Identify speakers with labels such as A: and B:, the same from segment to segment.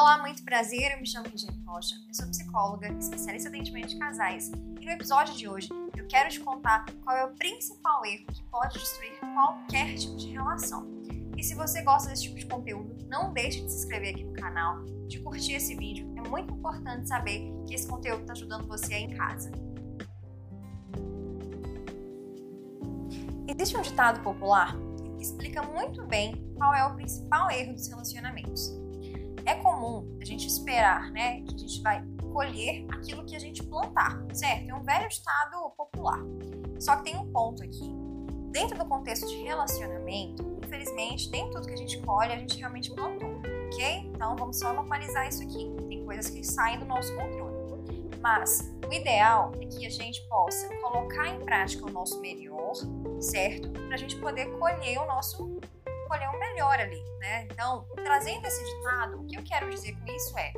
A: Olá, muito prazer. Eu me chamo Regiane Rocha. Eu sou psicóloga, especialista em atendimento de casais. E no episódio de hoje eu quero te contar qual é o principal erro que pode destruir qualquer tipo de relação. E se você gosta desse tipo de conteúdo, não deixe de se inscrever aqui no canal, de curtir esse vídeo. É muito importante saber que esse conteúdo está ajudando você aí em casa. Existe um ditado popular que explica muito bem qual é o principal erro dos relacionamentos. É comum a gente esperar, né, que a gente vai colher aquilo que a gente plantar, certo? É um velho ditado popular. Só que tem um ponto aqui. Dentro do contexto de relacionamento, infelizmente, nem tudo que a gente colhe a gente realmente plantou, ok? Então vamos só normalizar isso aqui. Tem coisas que saem do nosso controle. Mas o ideal é que a gente possa colocar em prática o nosso melhor, certo? Para a gente poder colher o nosso colher o melhor ali, né? Então, trazendo esse ditado, o que eu quero dizer com isso é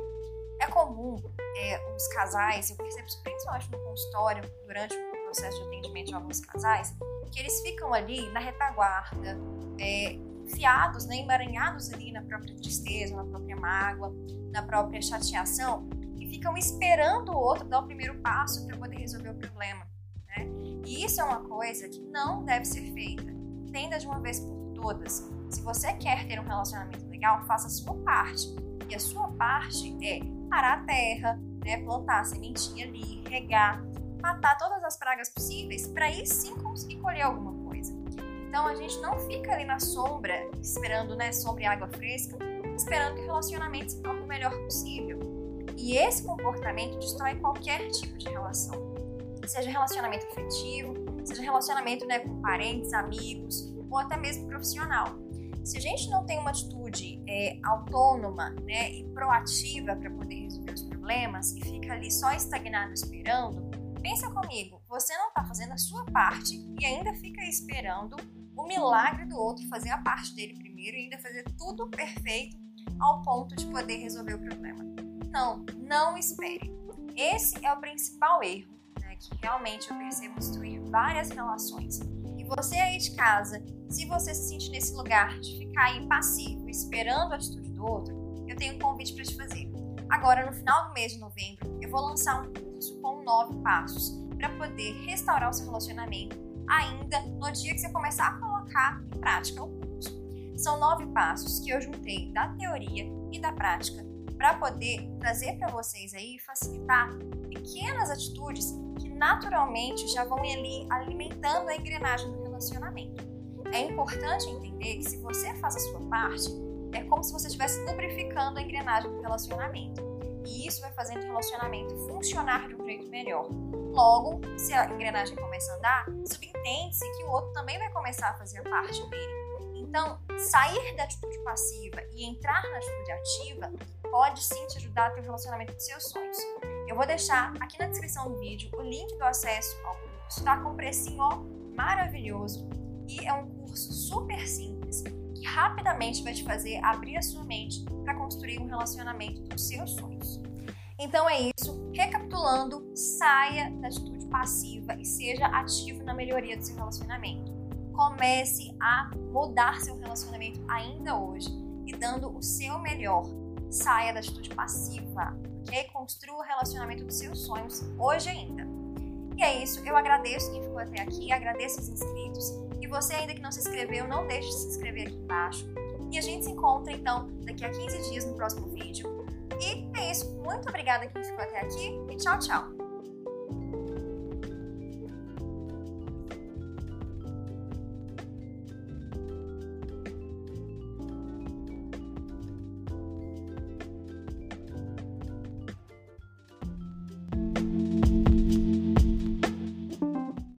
A: é comum é, os casais, eu percebo isso principalmente no consultório, durante o processo de atendimento de alguns casais, que eles ficam ali na retaguarda, é, enfiados, né, emaranhados ali na própria tristeza, na própria mágoa, na própria chateação, e ficam esperando o outro dar o primeiro passo para poder resolver o problema. Né? E isso é uma coisa que não deve ser feita. Entenda de uma vez por todas. Se você quer ter um relacionamento legal, faça a sua parte. E a sua parte é parar a terra, né, plantar a sementinha ali, regar, matar todas as pragas possíveis para aí sim conseguir colher alguma coisa. Então a gente não fica ali na sombra, esperando, né, sombra e água fresca, esperando que o relacionamento se torne o melhor possível. E esse comportamento destrói qualquer tipo de relação. Seja relacionamento afetivo, seja relacionamento né, com parentes, amigos ou até mesmo profissional. Se a gente não tem uma atitude é, autônoma né, e proativa para poder resolver os problemas e fica ali só estagnado esperando, pensa comigo, você não está fazendo a sua parte e ainda fica esperando o milagre do outro fazer a parte dele primeiro e ainda fazer tudo perfeito ao ponto de poder resolver o problema. Não, não espere. Esse é o principal erro né, que realmente eu percebo destruir várias relações. E você aí de casa, se você se sente nesse lugar de ficar impassivo, esperando a atitude do outro, eu tenho um convite para te fazer. Agora, no final do mês de novembro, eu vou lançar um curso com nove passos para poder restaurar o seu relacionamento ainda no dia que você começar a colocar em prática o curso. São nove passos que eu juntei da teoria e da prática para poder trazer para vocês aí facilitar pequenas atitudes que naturalmente já vão ali alimentando a engrenagem do relacionamento. É importante entender que se você faz a sua parte, é como se você estivesse lubrificando a engrenagem do relacionamento. E isso vai fazendo o relacionamento funcionar de um jeito melhor. Logo, se a engrenagem começa a andar, subentende-se que o outro também vai começar a fazer a parte dele. Então, sair da atitude passiva e entrar na atitude ativa pode sim te ajudar a ter um relacionamento dos seus sonhos. Eu vou deixar aqui na descrição do vídeo o link do acesso ao curso, tá? Com um precinho ó, maravilhoso e é um curso super simples que rapidamente vai te fazer abrir a sua mente para construir um relacionamento dos seus sonhos. Então é isso. Recapitulando, saia da atitude passiva e seja ativo na melhoria do seu relacionamento. Comece a mudar seu relacionamento ainda hoje e dando o seu melhor saia da atitude passiva, ok? Construa o relacionamento dos seus sonhos hoje ainda. E é isso, eu agradeço quem ficou até aqui, agradeço os inscritos. E você ainda que não se inscreveu, não deixe de se inscrever aqui embaixo. E a gente se encontra então daqui a 15 dias no próximo vídeo. E é isso, muito obrigada quem ficou até aqui e tchau, tchau!